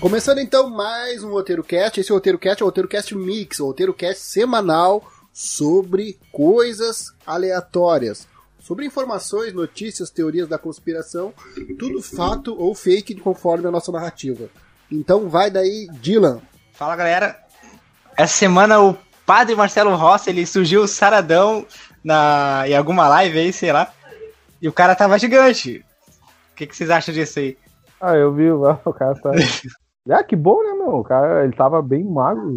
Começando então mais um Roteiro Cast. Esse Roteiro Cast é o Roteiro Cast Mix, o Roteiro Cast semanal sobre coisas aleatórias. Sobre informações, notícias, teorias da conspiração, tudo fato ou fake conforme a nossa narrativa. Então vai daí, Dylan. Fala galera. Essa semana o padre Marcelo Rossi ele surgiu saradão na, em alguma live aí, sei lá. E o cara tava gigante. O que, que vocês acham disso aí? Ah, eu vi, o cara tá. Ah, que bom, né, meu? O cara, ele tava bem magro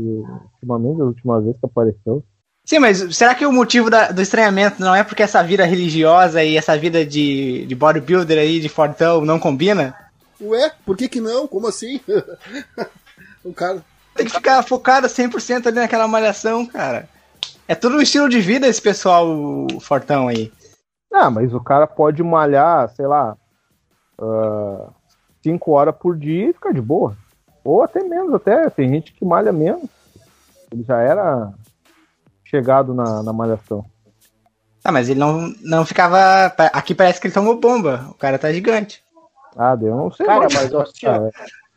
ultimamente, a última vez que apareceu. Sim, mas será que o motivo da, do estranhamento não é porque essa vida religiosa e essa vida de, de bodybuilder aí, de fortão, não combina? Ué, por que que não? Como assim? o cara... Tem que ficar focado 100% ali naquela malhação, cara. É todo um estilo de vida esse pessoal fortão aí. Ah, mas o cara pode malhar, sei lá, 5 uh, horas por dia e ficar de boa. Ou até menos, até. Tem gente que malha menos. Ele já era chegado na, na malhação. Ah, mas ele não, não ficava. Aqui parece que ele tomou bomba. O cara tá gigante. Ah, eu não sei. Cara, mas cara,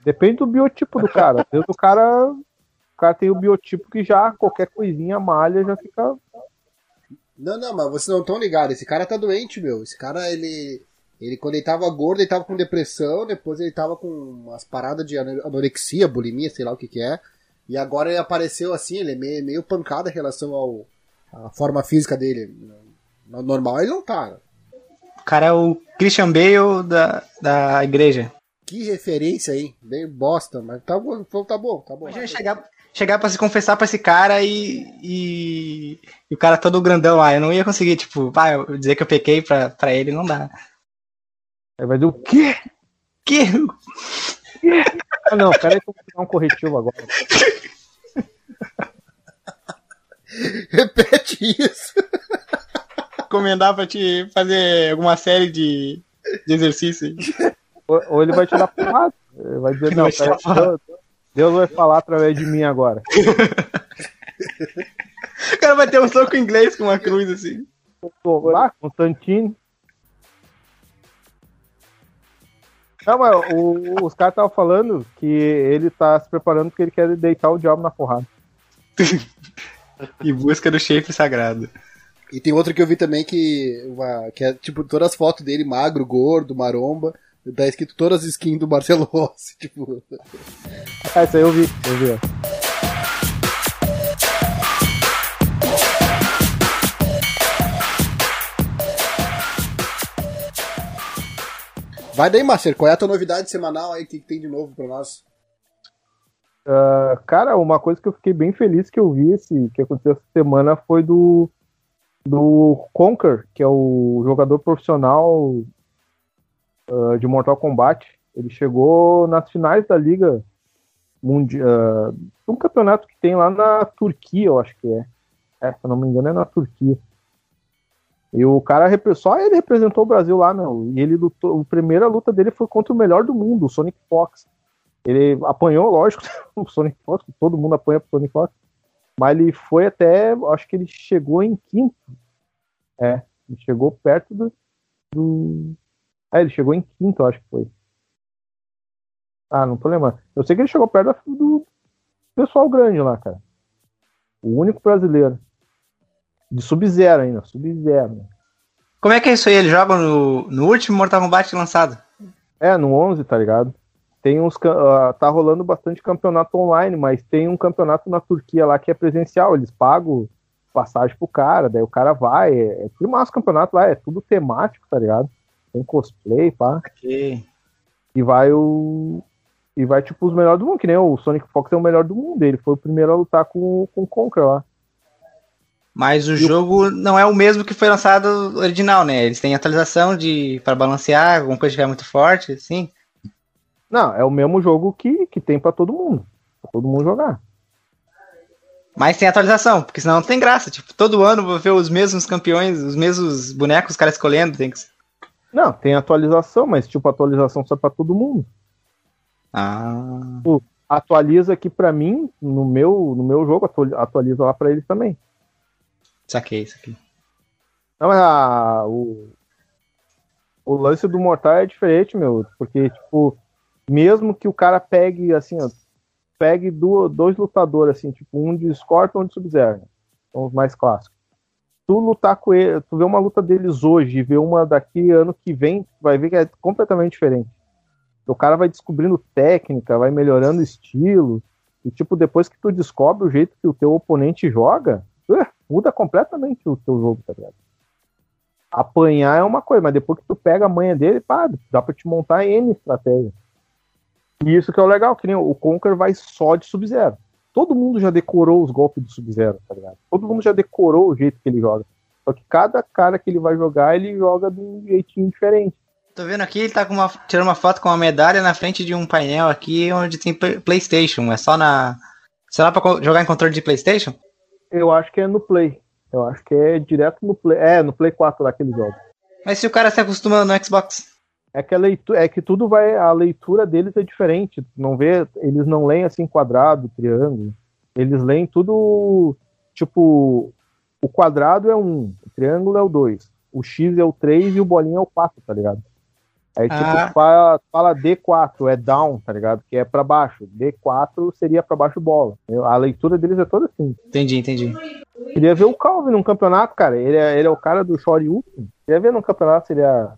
depende do biotipo do cara. Às vezes o cara. O cara tem o biotipo que já qualquer coisinha malha já fica. Não, não, mas vocês não estão ligados. Esse cara tá doente, meu. Esse cara, ele. Ele, quando ele tava gordo, ele tava com depressão, depois ele tava com umas paradas de anorexia, bulimia, sei lá o que que é. E agora ele apareceu assim, ele é meio, meio pancada em relação ao à forma física dele. No normal ele não tá. O cara é o Christian Bale da, da igreja. Que referência aí, bem bosta, mas tá bom, tá bom, tá bom. Imagina chegar, chegar pra se confessar pra esse cara e, e, e, o cara todo grandão lá. Eu não ia conseguir, tipo, pá, dizer que eu pequei pra, pra ele, não dá. Aí vai dizer o quê? Que? Ah, não, peraí que eu vou dar um corretivo agora. Repete isso. Recomendar pra te fazer alguma série de, de exercício. Ou, ou ele vai te dar porrada. Ele vai dizer, não, peraí, Deus, Deus vai falar através de mim agora. o cara vai ter um soco inglês com uma cruz assim. Lá, Constantine. Não, mas o, os caras estavam falando que ele tá se preparando porque ele quer deitar o diabo na porrada. em busca do shape sagrado. E tem outro que eu vi também que, uma, que é tipo todas as fotos dele magro, gordo, maromba. Tá escrito todas as skins do Marcelo Rossi, tipo. Ah, isso aí eu vi, eu vi. Vai daí, Marcelo, qual é a tua novidade semanal aí? O que, que tem de novo pra nós? Uh, cara, uma coisa que eu fiquei bem feliz que eu vi esse, que aconteceu essa semana foi do, do Conker, que é o jogador profissional uh, de Mortal Kombat. Ele chegou nas finais da Liga Mundial. Uh, um campeonato que tem lá na Turquia, eu acho que é. é. Se eu não me engano, é na Turquia. E o cara, só ele representou o Brasil lá, meu. E ele lutou, a primeira luta dele foi contra o melhor do mundo, o Sonic Fox. Ele apanhou, lógico, o Sonic Fox, todo mundo apanha pro Sonic Fox. Mas ele foi até, acho que ele chegou em quinto. É, ele chegou perto do. do... É, ele chegou em quinto, acho que foi. Ah, não tô lembrando. Eu sei que ele chegou perto do pessoal grande lá, cara. O único brasileiro. De Sub-Zero ainda, Sub-Zero. Como é que é isso aí? Ele joga no, no último Mortal Kombat lançado? É, no 11, tá ligado? Tem uns. Uh, tá rolando bastante campeonato online, mas tem um campeonato na Turquia lá que é presencial. Eles pagam passagem pro cara, daí o cara vai. É, é tudo massa campeonato lá, é tudo temático, tá ligado? Tem cosplay, pá. Okay. E vai o. E vai, tipo, os melhores do mundo, que nem o Sonic Fox é o melhor do mundo. Ele foi o primeiro a lutar com, com o Conker lá. Mas o e jogo não é o mesmo que foi lançado original, né? Eles têm atualização de para balancear, alguma coisa que é muito forte, assim. Não, é o mesmo jogo que, que tem para todo mundo. Pra todo mundo jogar. Mas tem atualização, porque senão não tem graça. Tipo, todo ano vou ver os mesmos campeões, os mesmos bonecos, os caras escolhendo. Tem que... Não, tem atualização, mas tipo, atualização só para todo mundo. Ah. Tipo, atualiza aqui para mim, no meu, no meu jogo, atualiza lá para eles também. Saquei isso aqui. Não, mas a, o, o lance do Mortal é diferente, meu. Porque, tipo, Mesmo que o cara pegue, assim, ó, pegue do, dois lutadores, assim, tipo, um de Scorpion e um de Sub-Zero, são os mais clássicos. Tu lutar com ele, tu vê uma luta deles hoje e vê uma daqui ano que vem, vai ver que é completamente diferente. O cara vai descobrindo técnica, vai melhorando estilo, e tipo, depois que tu descobre o jeito que o teu oponente joga, uh, muda completamente o teu jogo, tá ligado? Apanhar é uma coisa, mas depois que tu pega a manha dele, pá, dá pra te montar N estratégia. E isso que é o legal, que nem o Conquer vai só de Sub-Zero. Todo mundo já decorou os golpes do Sub-Zero, tá ligado? Todo mundo já decorou o jeito que ele joga. Só que cada cara que ele vai jogar, ele joga de um jeitinho diferente. Tô vendo aqui, ele tá com uma, tirando uma foto com uma medalha na frente de um painel aqui onde tem Playstation. É só na. Será pra jogar em controle de Playstation? Eu acho que é no Play. Eu acho que é direto no Play. É, no Play 4 daquele jogo. Mas se o cara se acostuma no Xbox? É que, a leitura, é que tudo vai. A leitura deles é diferente. Não vê, eles não leem assim quadrado, triângulo. Eles leem tudo. Tipo, o quadrado é um, o triângulo é o 2, o X é o 3 e o bolinho é o 4, tá ligado? Aí, tipo, ah. fala, fala D4, é down, tá ligado? Que é pra baixo. D4 seria pra baixo bola. A leitura deles é toda assim. Entendi, entendi. Queria ver o Calvin num campeonato, cara. Ele é, ele é o cara do Shoryuken. Queria ver num campeonato se ele é,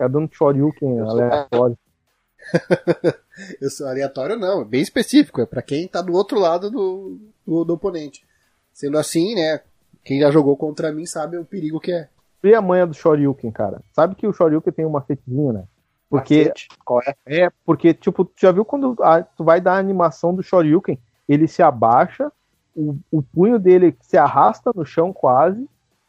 é dando Shoryuken aleatório. Eu sou aleatório, não. É bem específico. É pra quem tá do outro lado do, do, do oponente. Sendo assim, né? Quem já jogou contra mim sabe o perigo que é. E a manha do Shoryuken, cara? Sabe que o Shoryuken tem um macetezinho, né? Porque. Macete? Qual é? É, porque, tipo, tu já viu quando a, tu vai dar a animação do Shoryuken? Ele se abaixa, o, o punho dele se arrasta no chão quase,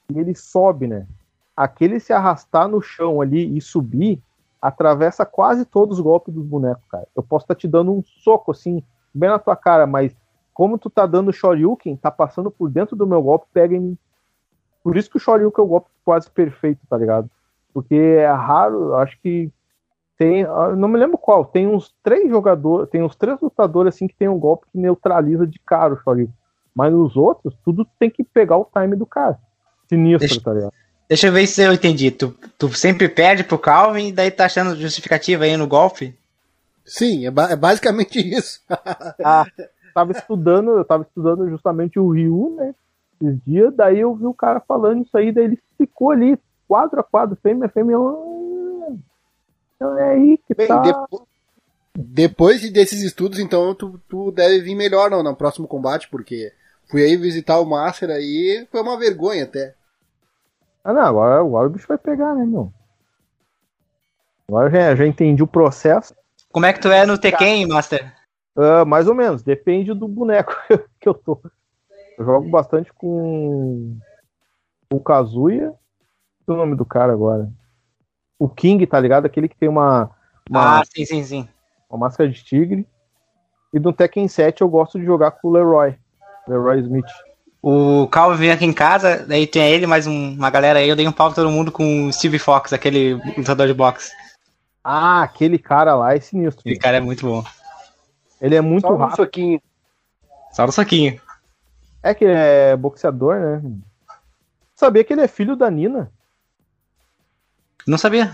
e ele sobe, né? Aquele se arrastar no chão ali e subir, atravessa quase todos os golpes dos bonecos, cara. Eu posso estar tá te dando um soco, assim, bem na tua cara, mas como tu tá dando Shoryuken, tá passando por dentro do meu golpe, pega em mim. Por isso que o Shoryuken é o golpe quase perfeito, tá ligado? Porque é raro, acho que tem, não me lembro qual, tem uns três jogadores, tem uns três lutadores assim que tem um golpe que neutraliza de cara o Shoryuken. Mas os outros, tudo tem que pegar o time do cara. Sinistro, deixa, tá ligado? Deixa eu ver se eu entendi. Tu, tu sempre perde pro Calvin e daí tá achando justificativa aí no golfe? Sim, é, ba é basicamente isso. ah, tava estudando, eu tava estudando justamente o Ryu, né? Esses dias, daí eu vi o cara falando isso aí, daí ele ficou ali, quadro a quadro, fêmea a fêmea. Então é aí que Bem, tá. Depois, depois desses estudos, então, tu, tu deve vir melhor no, no próximo combate, porque fui aí visitar o Master aí, foi uma vergonha até. Ah não, agora, agora o bicho vai pegar, né, meu? Agora já, já entendi o processo. Como é que tu é no Tekken, Master? Uh, mais ou menos, depende do boneco que eu tô. Eu jogo bastante com o Kazuya. O nome do cara agora? O King, tá ligado? Aquele que tem uma. uma ah, sim, sim, sim. Uma máscara de tigre. E no Tekken 7 eu gosto de jogar com o Leroy. Leroy Smith. O Calvin vem aqui em casa, daí tem ele, mais um, uma galera aí, eu dei um pau pra todo mundo com o Steve Fox, aquele lutador de boxe. Ah, aquele cara lá é sinistro. Aquele cara é muito bom. Ele é muito Só rápido. Um soquinho. Só no soquinho. É que é boxeador, né? Sabia que ele é filho da Nina? Não sabia.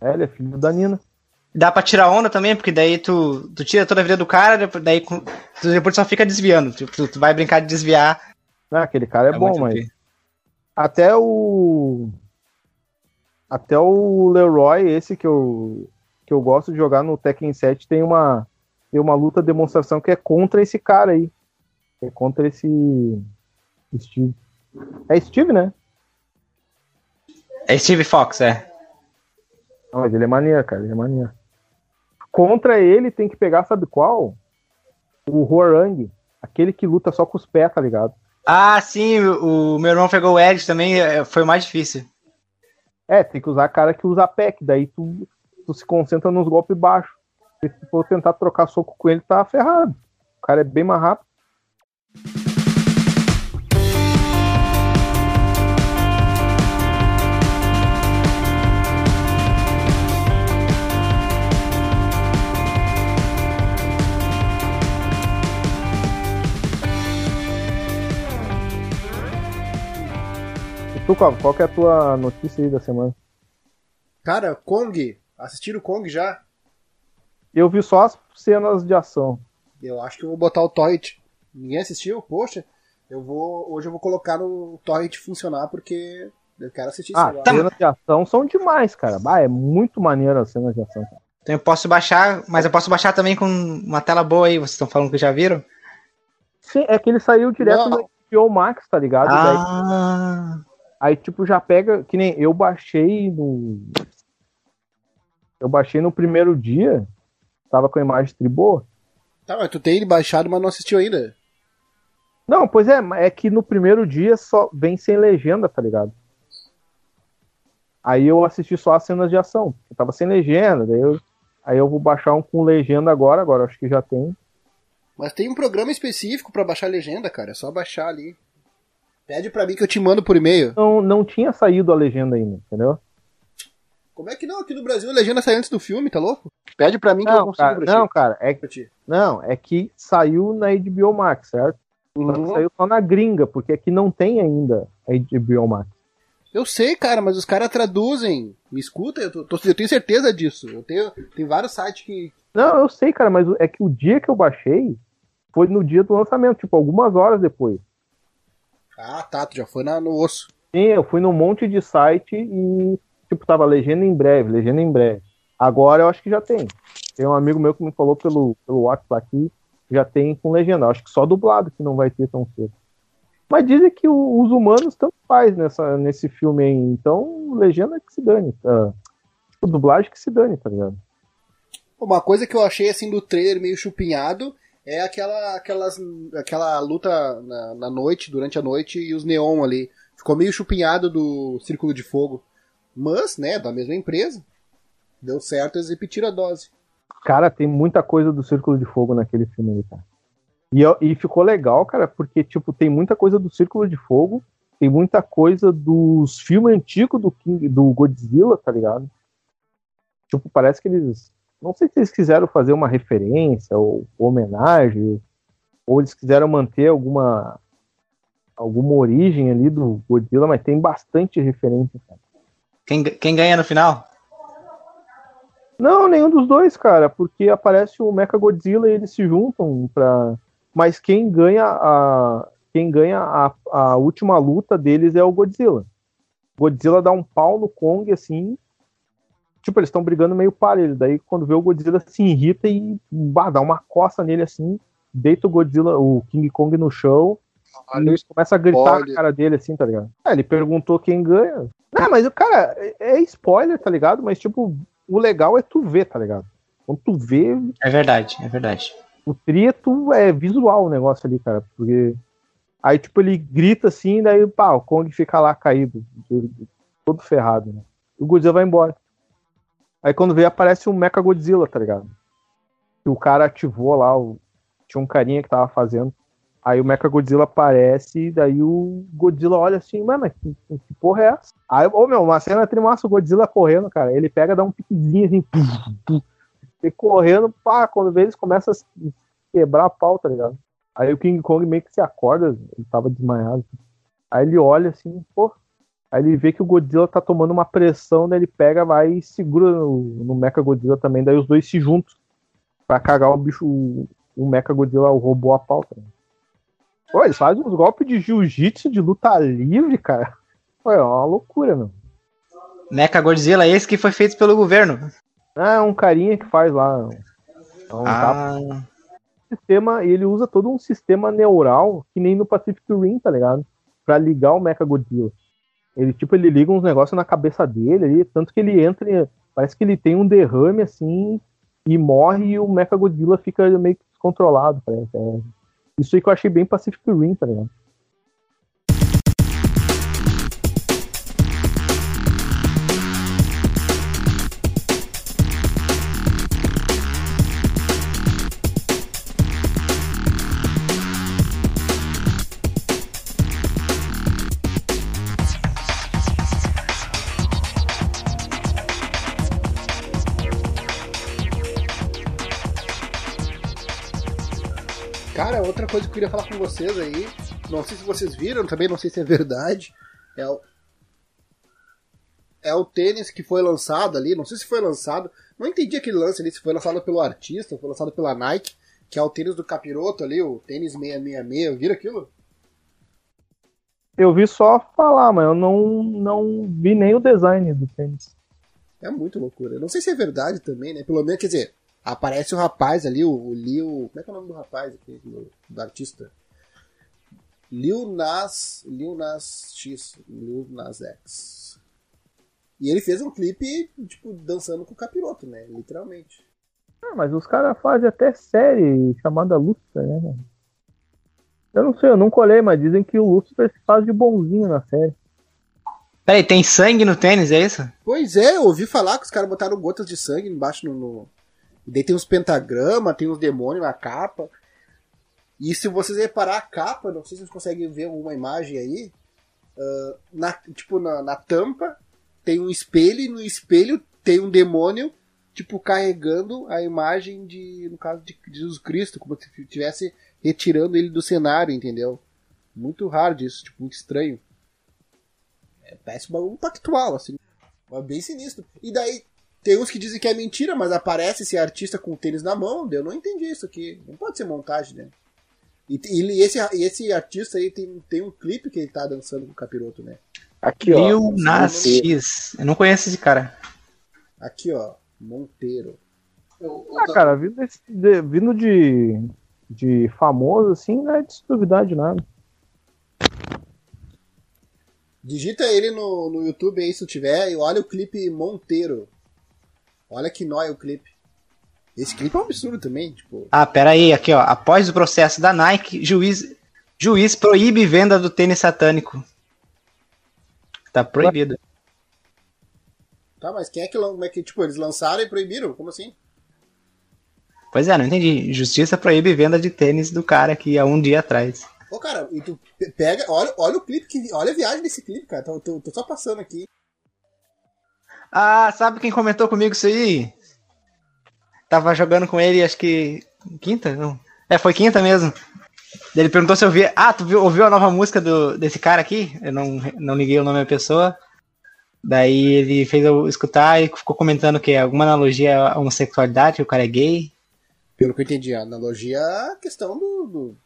É, ele é filho da Nina. Dá pra tirar onda também, porque daí tu, tu tira toda a vida do cara, daí tu depois só fica desviando. Tu, tu vai brincar de desviar. Ah, aquele cara é, é bom, mas. Até o. Até o Leroy, esse que eu, que eu gosto de jogar no Tekken 7, tem uma, tem uma luta demonstração que é contra esse cara aí. É contra esse Steve. É Steve, né? É Steve Fox, é. Não, mas ele é maneiro, cara. Ele é maneiro. Contra ele tem que pegar, sabe qual? O Horang. Aquele que luta só com os pés, tá ligado? Ah, sim. O, o meu irmão pegou o Edge também. É, foi mais difícil. É, tem que usar cara que usa pé, que daí tu, tu se concentra nos golpes baixos. Se for tentar trocar soco com ele, tá ferrado. O cara é bem mais rápido. Tu, qual que é a tua notícia aí da semana? Cara, Kong. Assistiram Kong já? Eu vi só as cenas de ação. Eu acho que eu vou botar o Torrent. Ninguém assistiu? Poxa, eu vou. Hoje eu vou colocar no Torrent funcionar porque eu quero assistir Ah, isso as cenas de ação são demais, cara. Bah, é muito maneiro as cenas de ação. cara. Então eu posso baixar, mas eu posso baixar também com uma tela boa aí. Vocês estão falando que já viram? Sim, é que ele saiu direto Não. no HBO Max, tá ligado? Daí- Ah, Aí, tipo, já pega. Que nem eu baixei no. Eu baixei no primeiro dia. Tava com a imagem tribô. Tá, mas tu tem ele baixado, mas não assistiu ainda. Não, pois é, é que no primeiro dia só vem sem legenda, tá ligado? Aí eu assisti só as cenas de ação. Eu tava sem legenda, daí eu, aí eu vou baixar um com legenda agora, agora acho que já tem. Mas tem um programa específico pra baixar legenda, cara. É só baixar ali. Pede pra mim que eu te mando por e-mail. Não, não tinha saído a legenda ainda, entendeu? Como é que não? Aqui no Brasil a legenda sai antes do filme, tá louco? Pede pra mim que eu Não, consigo cara, pra ti. não, cara, é, ti. não, é que saiu na HBO Max, certo? Só que Uhum. Saiu só na gringa, porque aqui não tem ainda a HBO Max. Eu sei, cara, mas os caras traduzem. Me escuta, eu, tô- eu tenho certeza disso. Eu tenho, tem vários sites que. Não, eu sei, cara, mas é que o dia que eu baixei foi no dia do lançamento, tipo, algumas horas depois. Ah, tá, tu já foi na- no osso. Sim, eu fui num monte de site e, tipo, tava legenda em breve, legenda em breve. Agora eu acho que já tem. Tem um amigo meu que me falou pelo, pelo WhatsApp aqui, já tem com legenda. Eu Acho que só dublado que não vai ter tão cedo. Mas dizem que o- os humanos tanto faz nessa, nesse filme aí. Então, legenda que se dane. Tá? Tipo, dublagem que se dane, tá ligado? Uma coisa que eu achei assim do trailer meio chupinhado é aquela, aquelas, aquela luta na, na noite, durante a noite, e os neon ali. Ficou meio chupinhado do Círculo de Fogo. Mas, né, da mesma empresa. Deu certo, eles repetiram a dose. Cara, tem muita coisa do Círculo de Fogo naquele filme aí, cara. E, e ficou legal, cara, porque, tipo, tem muita coisa do Círculo de Fogo, tem muita coisa dos filmes antigos do, King, do Godzilla, tá ligado? Tipo, parece que eles. Não sei se eles quiseram fazer uma referência ou homenagem, ou eles quiseram manter alguma alguma origem ali do Godzilla, mas tem bastante referência, cara. quem, quem ganha no final? Não, nenhum dos dois, cara, porque aparece o Mecha Godzilla e eles se juntam pra. Mas quem ganha a quem ganha a, a última luta deles é o Godzilla. Godzilla dá um pau no Kong assim. Tipo, eles estão brigando meio parelho. Daí quando vê o Godzilla se irrita e bah, dá uma coça nele assim, deita o Godzilla, o King Kong no chão. E eles começam a gritar spoiler. na cara dele assim, tá ligado? É, ele perguntou quem ganha. Não, mas o cara, é é spoiler, tá ligado? Mas tipo, o legal é tu ver, tá ligado? Quando tu vê, É verdade, é verdade. o trieto é visual o negócio ali, cara. Porque aí, tipo, ele grita assim, daí, pá, o Kong fica lá caído, todo ferrado, né? E o Godzilla vai embora. Aí quando vê, aparece um Mecha Godzilla, tá ligado? E o cara ativou lá, o... tinha um carinha que tava fazendo. Aí o Mecha Godzilla aparece, e daí o Godzilla olha assim, mano, que, que porra é essa? Aí, ô meu, uma cena trimassa, o Godzilla correndo, cara. Ele pega, dá um piquezinho assim, puf, puf, e correndo, pá, quando vê eles começam a quebrar a pau, tá ligado? Aí o King Kong meio que se acorda, ele tava desmaiado. Aí ele olha assim, pô. Aí ele vê que o Godzilla tá tomando uma pressão, daí ele pega, vai e segura no, no Mecha Godzilla também, daí os dois se juntam pra cagar o bicho, o, o Mecha Godzilla, o robô a pau, tá? Pô, eles fazem uns golpes de jiu-jitsu de luta livre, cara. Pô, é uma loucura, meu. Mecha Godzilla, esse que foi feito pelo governo. Ah, é um carinha que faz lá. É um Ah, sistema, e ele usa todo um sistema neural, que nem no Pacific Rim, tá ligado? Pra ligar o Mecha Godzilla. Ele, tipo, ele liga uns negócios na cabeça dele ali, tanto que ele entra, parece que ele tem um derrame assim, e morre e o Mecha Godzilla fica meio que descontrolado, parece. É. Isso aí que eu achei bem Pacific Rim, tá ligado? Cara, outra coisa que eu queria falar com vocês aí, não sei se vocês viram, também não sei se é verdade, é o, é o tênis que foi lançado ali, não sei se foi lançado, Não entendi aquele lance ali, se foi lançado pelo artista, foi lançado pela Nike, que é o tênis do capiroto ali, o tênis 666, viram aquilo? Eu vi só falar, mas eu não, não vi nem o design do tênis. É muito loucura. Eu não sei se é verdade também, né? Pelo menos, quer dizer, aparece o rapaz ali, o, o Lil. Como é que é o nome do rapaz aqui, do, do artista? Lil Nas. Lil Nas X. Lil Nas X. E ele fez um clipe, tipo, dançando com o capiroto, né? Literalmente. Ah, mas os caras fazem até série chamada Lucifer, né? Eu não sei, eu não colhei, mas dizem que o Lucifer se faz de bonzinho na série. Peraí, tem sangue no tênis, é isso? Pois é, eu ouvi falar que os caras botaram gotas de sangue embaixo no. no... E daí tem uns pentagramas, tem uns demônios na capa. E se vocês reparar a capa, não sei se vocês conseguem ver alguma imagem aí. Uh, na, tipo, na, na tampa tem um espelho e no espelho tem um demônio, tipo, carregando a imagem de, no caso de Jesus Cristo, como se estivesse retirando ele do cenário, entendeu? Muito raro isso, tipo, muito estranho. É, parece um bagulho pactual, assim. Mas bem sinistro. E daí, tem uns que dizem que é mentira, mas aparece esse artista com o tênis na mão. Eu não entendi isso aqui. Não pode ser montagem, né? E, e esse, esse artista aí tem, tem um clipe que ele tá dançando com o capiroto, né? Aqui, ó. Lil Nas X. Eu não conheço esse cara. Aqui, ó. Monteiro. Ah, cara, vindo de, vindo de, de famoso, assim, não é de duvidade nada. Digita ele no, no YouTube aí se tiver e olha o clipe Monteiro. Olha que nóia o clipe. Esse clipe é um absurdo também, tipo. Ah, pera aí, aqui ó. Após o processo da Nike, juiz, juiz proíbe venda do tênis satânico. Tá proibido. Tá, mas quem é que, como é que tipo, eles lançaram e proibiram? Como assim? Pois é, não entendi. Justiça proíbe venda de tênis do cara aqui há um dia atrás. Ô, cara, e tu pega, olha, olha o clipe, que, olha a viagem desse clipe, cara. Tô, tô, tô só passando aqui. Ah, sabe quem comentou comigo isso aí? Tava jogando com ele, acho que. Quinta? Não. É, foi quinta mesmo. Ele perguntou se eu vi. Ah, tu viu, ouviu a nova música do, desse cara aqui? Eu não, não liguei o nome da pessoa. Daí ele fez eu escutar e ficou comentando que é alguma analogia à homossexualidade, que o cara é gay. Pelo que eu entendi, a analogia é a questão do, do.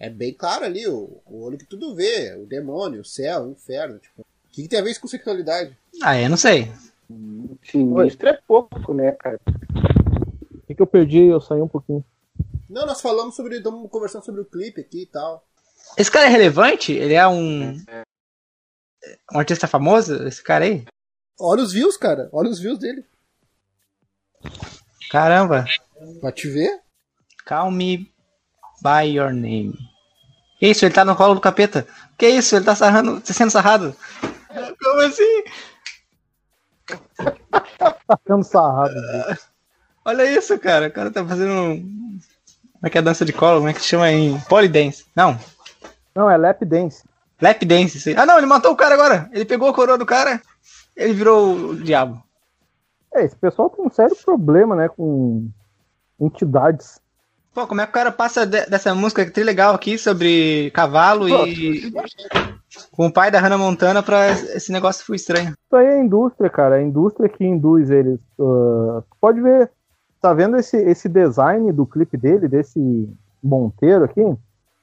é bem claro ali, o, o, olho que tudo vê, o demônio, o céu, o inferno. Tipo, o que, que tem a ver isso com sexualidade? Ah, eu não sei. Sinistro é pouco, né, cara? O que, que eu perdi? Eu saí um pouquinho. Não, nós falamos sobre. Estamos conversando sobre o clipe aqui e tal. Esse cara é relevante? Ele é um. Um artista famoso? Esse cara aí? Olha os views, cara. Olha os views dele. Caramba. Pra te ver? Call me by your name. Que isso? Ele tá no colo do capeta. Que isso? Ele tá sarrando, tá sendo sarrado. Como assim? Tá sendo sarrado. Olha isso, cara. O cara tá fazendo. Como é que é a dança de colo? Como é que chama em Polydance? Não. Não, é lap dance. Lap dance, sim. Ah, não, ele matou o cara agora. Ele pegou a coroa do cara, ele virou o diabo. É, esse pessoal tem um sério problema, né, com entidades. Pô, como é que o cara passa de, dessa música que legal aqui sobre cavalo Pô, e com o pai da Hannah Montana pra esse negócio foi estranho. Isso aí é a indústria, cara. É a indústria que induz eles. Uh, pode ver, tá vendo esse, esse design do clipe dele, desse Monteiro aqui?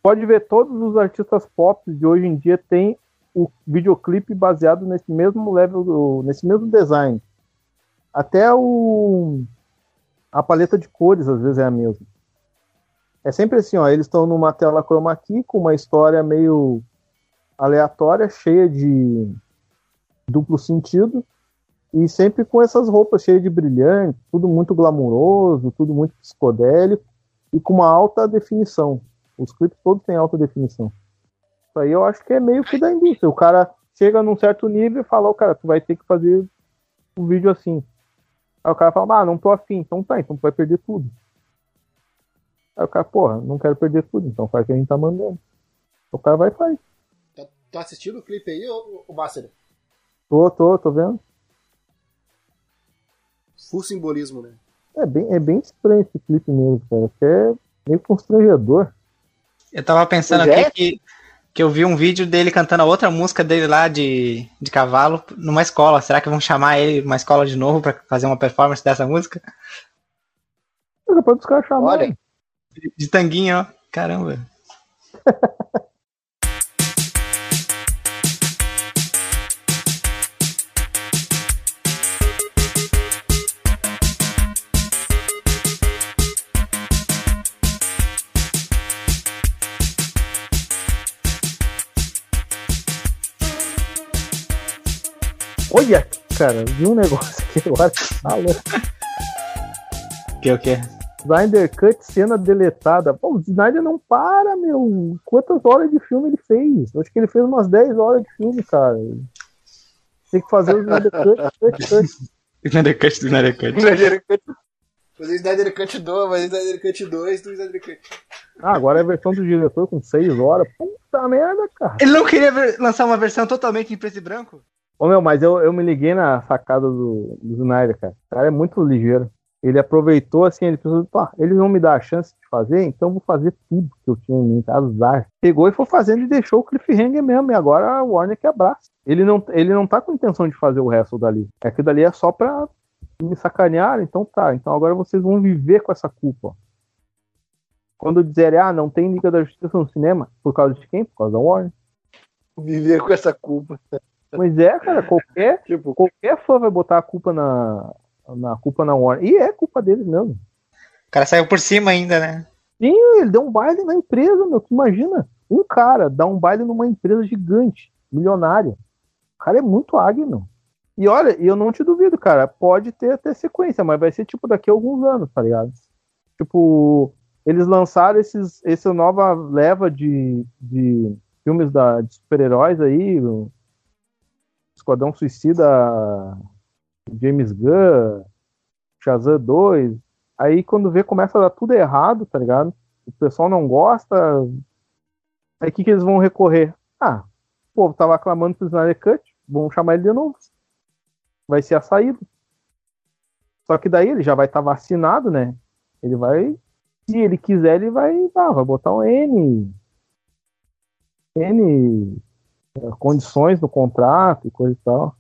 Pode ver todos os artistas pop de hoje em dia tem o videoclipe baseado nesse mesmo level, nesse mesmo design. Até o a paleta de cores às vezes é a mesma. É sempre assim, ó, eles estão numa tela chroma key com uma história meio aleatória, cheia de duplo sentido e sempre com essas roupas cheias de brilhante, tudo muito glamuroso, tudo muito psicodélico e com uma alta definição. Os clipes todos têm alta definição. Isso aí eu acho que é meio que da indústria. O cara chega num certo nível e fala, oh, cara, tu vai ter que fazer um vídeo assim. Aí o cara fala, ah, não tô afim, então tá, então tu vai perder tudo. Aí o cara, porra, não quero perder tudo, então faz o que a gente tá mandando. O cara vai e faz. Tá, tá assistindo o clipe aí, ô, ô Bácero? Tô, tô, tô vendo. Full simbolismo, né? É bem, é bem estranho esse clipe mesmo, cara. Até meio constrangedor. Eu tava pensando aqui é? que que eu vi um vídeo dele cantando a outra música dele lá de, de cavalo numa escola. Será que vão chamar ele numa escola de novo pra fazer uma performance dessa música? Depois os caras chamarem. Olha, De, de tanguinha, ó. Caramba. Olha, cara, vi um negócio aqui agora. Tá louco. Que o quê? Snyder Cut, cena deletada. Pô, o Snyder não para, meu. Quantas horas de filme ele fez? Acho que ele fez umas 10 horas de filme, cara. Tem que fazer o Snyder Cut, cut, cut. Snyder Cut, Snyder Cut. fazer Snyder Cut 2, fazer Snyder Cut 2 do Snyder Cut. Ah, agora é a versão do diretor com 6 horas. Puta merda, cara. Ele não queria ver- lançar uma versão totalmente em preto e branco? Ô meu, mas eu, eu me liguei na sacada do, do Snyder, cara. O cara é muito ligeiro. Ele aproveitou assim, ele pensou, pá, eles vão me dar a chance de fazer, então eu vou fazer tudo que eu tinha em mente, azar. Pegou e foi fazendo e deixou o cliffhanger mesmo, e agora a Warner que abraça. Ele não, ele não tá com intenção de fazer o resto dali. Aquilo dali é só pra me sacanear, então tá. Então agora vocês vão viver com essa culpa. Quando dizerem, ah, não tem Liga da Justiça no cinema, por causa de quem? Por causa da Warner. Viver com essa culpa. Mas é, cara, qualquer Tipo, qualquer fã vai botar a culpa na, na culpa na Warner. E é culpa deles mesmo. O cara saiu por cima ainda, né? Sim, ele deu um baile na empresa, meu. Tu imagina? Um cara dá um baile numa empresa gigante, milionária. O cara é muito águia, meu. E olha, eu não te duvido, cara. Pode ter até sequência, mas vai ser tipo daqui a alguns anos, tá ligado? Tipo, eles lançaram esses, essa nova leva de, de filmes da, de super-heróis aí. o Esquadrão Suicida, James Gunn, Shazam 2. Aí quando vê, começa a dar tudo errado, tá ligado? O pessoal não gosta. Aí o que, que eles vão recorrer? Ah, o povo tava aclamando pro Snyder Cut, vamos chamar ele de novo. Vai ser a saída. Só que daí ele já vai estar vacinado, né? Ele vai. Se ele quiser, ele vai. Ah, vai botar um N. N eh, condições no contrato e coisa e tal.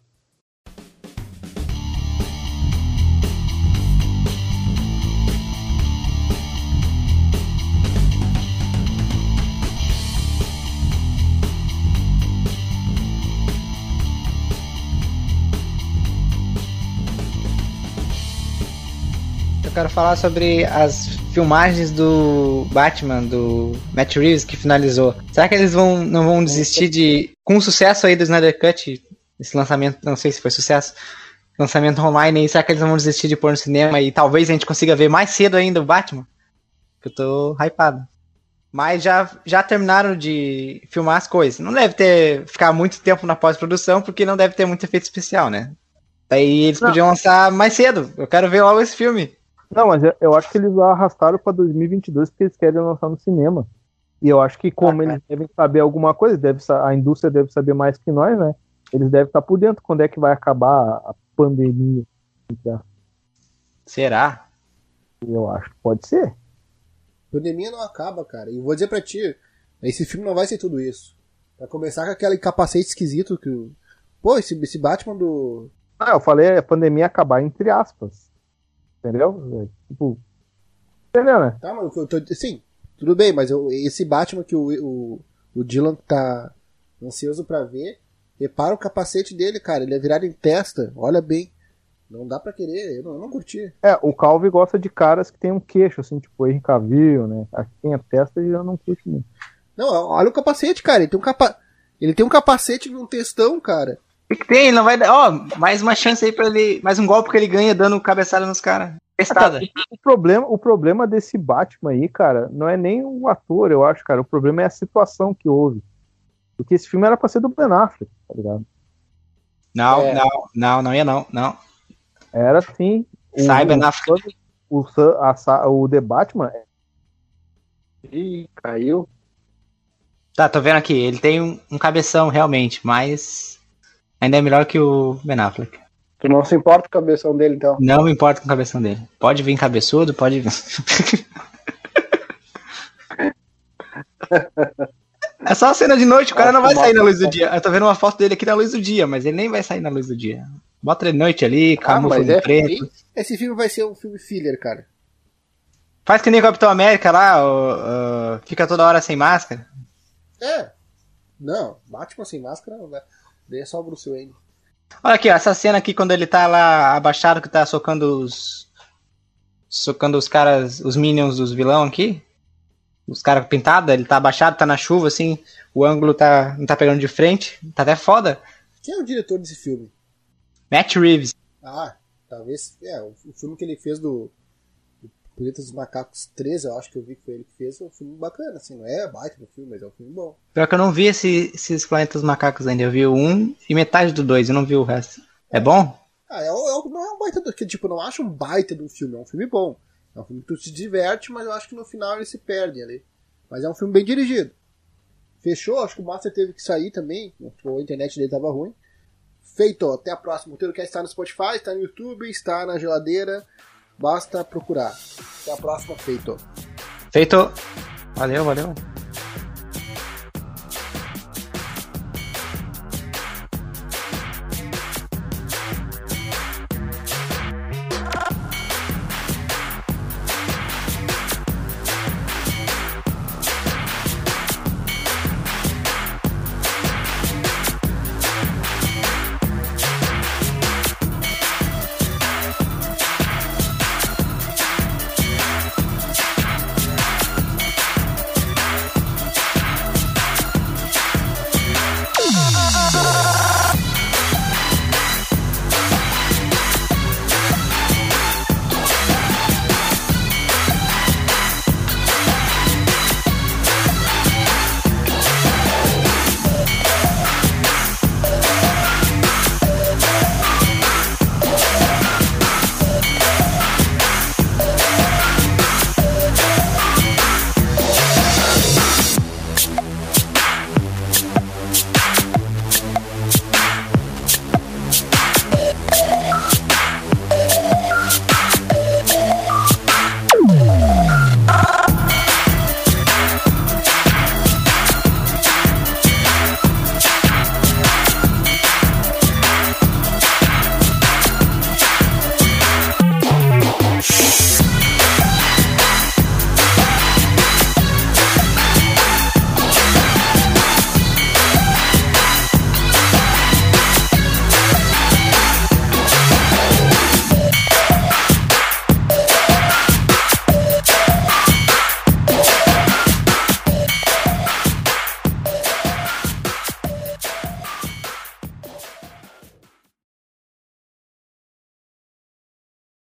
Eu quero falar sobre as filmagens do Batman, do Matt Reeves, que finalizou. Será que eles vão, não vão desistir de. Com o sucesso aí do Snyder Cut, esse lançamento, não sei se foi sucesso, lançamento online aí, será que eles não vão desistir de pôr no cinema e talvez a gente consiga ver mais cedo ainda o Batman? Eu tô hypado. Mas já, já terminaram de filmar as coisas. Não deve ter ficar muito tempo na pós-produção, porque não deve ter muito efeito especial, né? Daí eles Não. podiam lançar mais cedo. Eu quero ver logo esse filme. Não, mas eu, eu acho que eles arrastaram pra 2022 porque eles querem lançar no cinema. E eu acho que como eles devem saber alguma coisa, deve, a indústria deve saber mais que nós, né? Eles devem estar por dentro quando é que vai acabar a pandemia. entre aspas. Será? Eu acho que pode ser. Pandemia não acaba, cara. E vou dizer pra ti, esse filme não vai ser tudo isso. Vai começar com aquele capacete esquisito que o. Pô, esse, esse Batman do. Ah, eu falei a pandemia acabar entre aspas. Entendeu? É, Tipo. Entendeu, né? Tá, mas eu tô. Sim, tudo bem, mas eu- esse Batman que o, o, o Dylan tá ansioso pra ver, repara o capacete dele, cara. Ele é virado em testa. Olha bem. Não dá pra querer, eu não, eu não curti. É, o Calvi gosta de caras que tem um queixo, assim, tipo Henry Cavill, né? Que tem a testa e já não curte muito. Não, olha o capacete, cara. Ele tem um, capa... ele tem um capacete e um textão, cara. O que que tem? Ele não vai dar. Ó, mais uma chance aí pra ele. Mais um golpe que ele ganha dando cabeçada nos caras. Testada. O problema, o problema desse Batman aí, cara, não é nem o ator, eu acho, cara. O problema é a situação que houve. Porque esse filme era pra ser do Ben Affleck, tá ligado? Não, É. não, não, não ia não. Não. Era sim. O, Saiba o, na o, a o The Batman ih, caiu. Tá, tô vendo aqui. Ele tem um, um cabeção realmente, mas ainda é melhor que o Ben Affleck. Tu não se importa com a cabeção dele, então. Não me importa com o cabeção dele. Pode vir cabeçudo, pode vir. É só a cena de noite, o cara Acho não vai sair na luz do dia. Eu tô vendo uma foto dele aqui na luz do dia, mas ele nem vai sair na luz do dia. Bota ele de noite ali, Ah, camufla mas de é preto. Esse filme vai ser um filme filler, cara. Faz que nem o Capitão América lá, o- o- fica toda hora sem máscara. É. Não, Batman sem máscara não dá. Daí é só o Bruce Wayne. Olha aqui, ó, essa cena aqui quando ele tá lá abaixado que tá socando os. Socando os caras, os minions dos vilão aqui. Os caras pintados, ele tá abaixado, tá na chuva, assim, o ângulo tá, não tá pegando de frente. Tá até foda. Quem é o diretor desse filme? Matt Reeves. Ah, talvez. É, o, o filme que ele fez do. Do Planeta dos Macacos 13, eu acho que eu vi que foi ele que fez. É um filme bacana, assim. Não é baita no filme, mas é um filme bom. Pior que eu não vi esse- esses planetas macacos ainda. Eu vi o um e metade do dois, eu não vi o resto. É bom? Ah, é, é não é um baita do. Que, tipo, eu não acho um baita um filme. É um filme bom. É um filme que tu se diverte, mas eu acho que no final ele se perde ali. Mas é um filme bem dirigido. Fechou? Acho que o Master teve que sair também. A internet dele tava ruim. Feito, até a próxima. O Roteiro quer estar no Spotify, está no YouTube, está na geladeira. Basta procurar. Até a próxima, feito. Feito. Valeu, valeu.